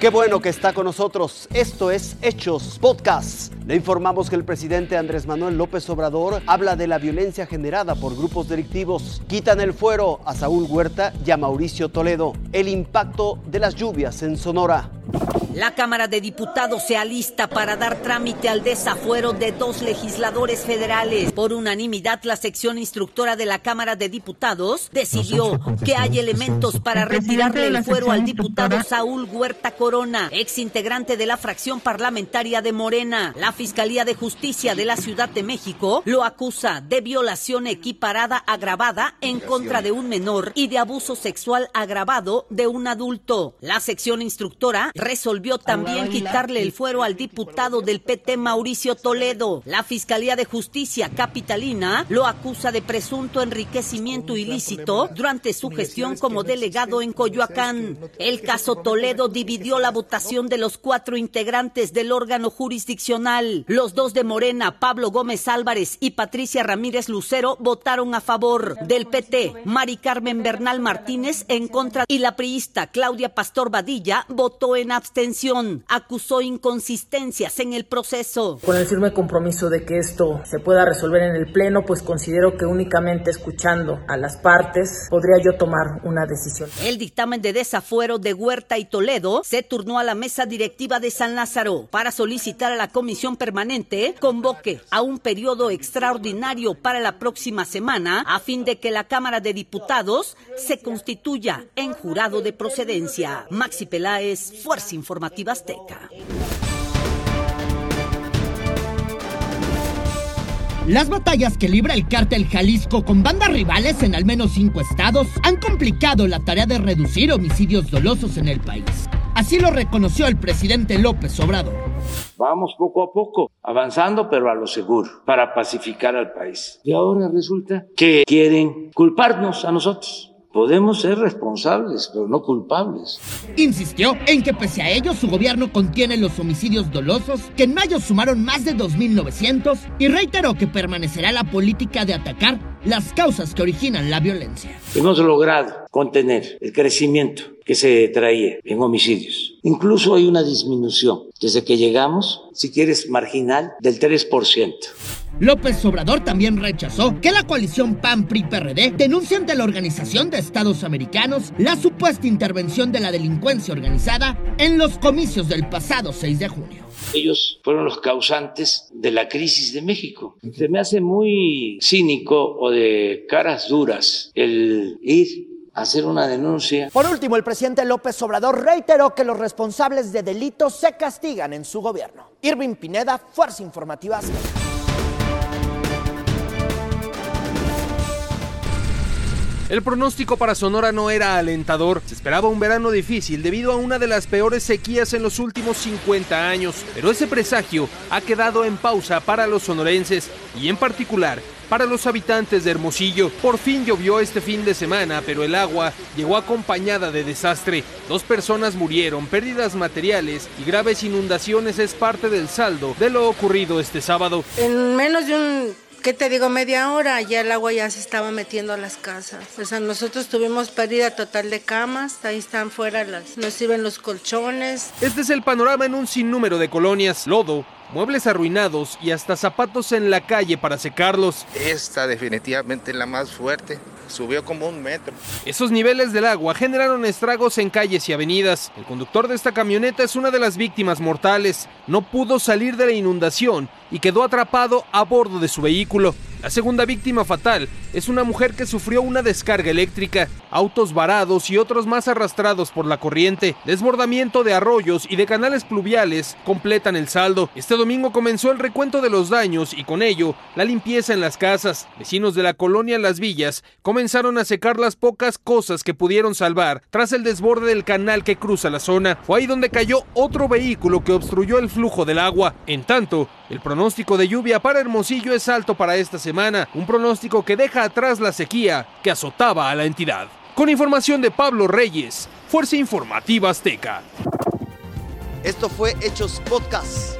Qué bueno que está con nosotros. Esto es Hechos Podcast. Le informamos que el presidente Andrés Manuel López Obrador habla de la violencia generada por grupos delictivos. Quitan el fuero a Saúl Huerta y a Mauricio Toledo. El impacto de las lluvias en Sonora. La Cámara de Diputados se alista para dar trámite al desafuero de dos legisladores federales. Por unanimidad, la sección instructora de la Cámara de Diputados decidió que hay elementos para retirarle el fuero al diputado Saúl Huerta Corona, ex integrante de la fracción parlamentaria de Morena. La Fiscalía de Justicia de la Ciudad de México lo acusa de violación equiparada agravada en contra de un menor y de abuso sexual agravado de un adulto. La sección instructora resolvió también quitarle el fuero al diputado del PT Mauricio Toledo. La Fiscalía de Justicia Capitalina lo acusa de presunto enriquecimiento ilícito durante su gestión como delegado en Coyoacán. El caso Toledo dividió la votación de los cuatro integrantes del órgano jurisdiccional. Los dos de Morena, Pablo Gómez Álvarez y Patricia Ramírez Lucero, votaron a favor. Del PT, Mari Carmen Bernal Martínez en contra y la priista Claudia Pastor Badilla votó en abstención. Acusó inconsistencias en el proceso. Con el firme compromiso de que esto se pueda resolver en el Pleno, pues considero que únicamente escuchando a las partes podría yo tomar una decisión. El dictamen de desafuero de Huerta y Toledo se turnó a la mesa directiva de San Lázaro para solicitar a la comisión permanente convoque a un periodo extraordinario para la próxima semana a fin de que la Cámara de Diputados se constituya en jurado de procedencia. Maxi Peláez, Fuerza Informativa Azteca. Las batallas que libra el cártel Jalisco con bandas rivales en al menos cinco estados han complicado la tarea de reducir homicidios dolosos en el país. Así lo reconoció el presidente López Obrador. Vamos poco a poco, avanzando, pero a lo seguro, para pacificar al país. Y ahora resulta que quieren culparnos a nosotros. Podemos ser responsables, pero no culpables. Insistió en que pese a ello su gobierno contiene los homicidios dolosos, que en mayo sumaron más de 2.900, y reiteró que permanecerá la política de atacar las causas que originan la violencia. Hemos logrado contener el crecimiento que se traía en homicidios. Incluso hay una disminución desde que llegamos, si quieres, marginal del 3%. López Obrador también rechazó que la coalición PAN-PRI-PRD denuncie ante la Organización de Estados Americanos la supuesta intervención de la delincuencia organizada en los comicios del pasado 6 de junio. Ellos fueron los causantes de la crisis de México. Se me hace muy cínico o de caras duras el ir a hacer una denuncia. Por último, el presidente López Obrador reiteró que los responsables de delitos se castigan en su gobierno. Irving Pineda, Fuerza Informativa El pronóstico para Sonora no era alentador. Se esperaba un verano difícil debido a una de las peores sequías en los últimos 50 años, pero ese presagio ha quedado en pausa para los sonorenses y en particular para los habitantes de Hermosillo. Por fin llovió este fin de semana, pero el agua llegó acompañada de desastre. Dos personas murieron, pérdidas materiales y graves inundaciones es parte del saldo de lo ocurrido este sábado. En menos de un ¿qué te digo? Media hora, ya el agua ya se estaba metiendo a las casas. O sea, nosotros tuvimos pérdida total de camas, ahí están fuera las, nos sirven los colchones. Este es el panorama en un sinnúmero de colonias. Lodo, muebles arruinados y hasta zapatos en la calle para secarlos. Esta definitivamente es la más fuerte. Subió como un metro. Esos niveles del agua generaron estragos en calles y avenidas. El conductor de esta camioneta es una de las víctimas mortales. No pudo salir de la inundación y quedó atrapado a bordo de su vehículo. La segunda víctima fatal es una mujer que sufrió una descarga eléctrica, autos varados y otros más arrastrados por la corriente, desbordamiento de arroyos y de canales pluviales completan el saldo. Este domingo comenzó el recuento de los daños y con ello la limpieza en las casas. Vecinos de la colonia Las Villas comenzaron a secar las pocas cosas que pudieron salvar tras el desborde del canal que cruza la zona. Fue ahí donde cayó otro vehículo que obstruyó el flujo del agua. En tanto, el pronóstico de lluvia para Hermosillo es alto para esta semana, un pronóstico que deja atrás la sequía que azotaba a la entidad. Con información de Pablo Reyes, Fuerza Informativa Azteca. Esto fue Hechos Podcast.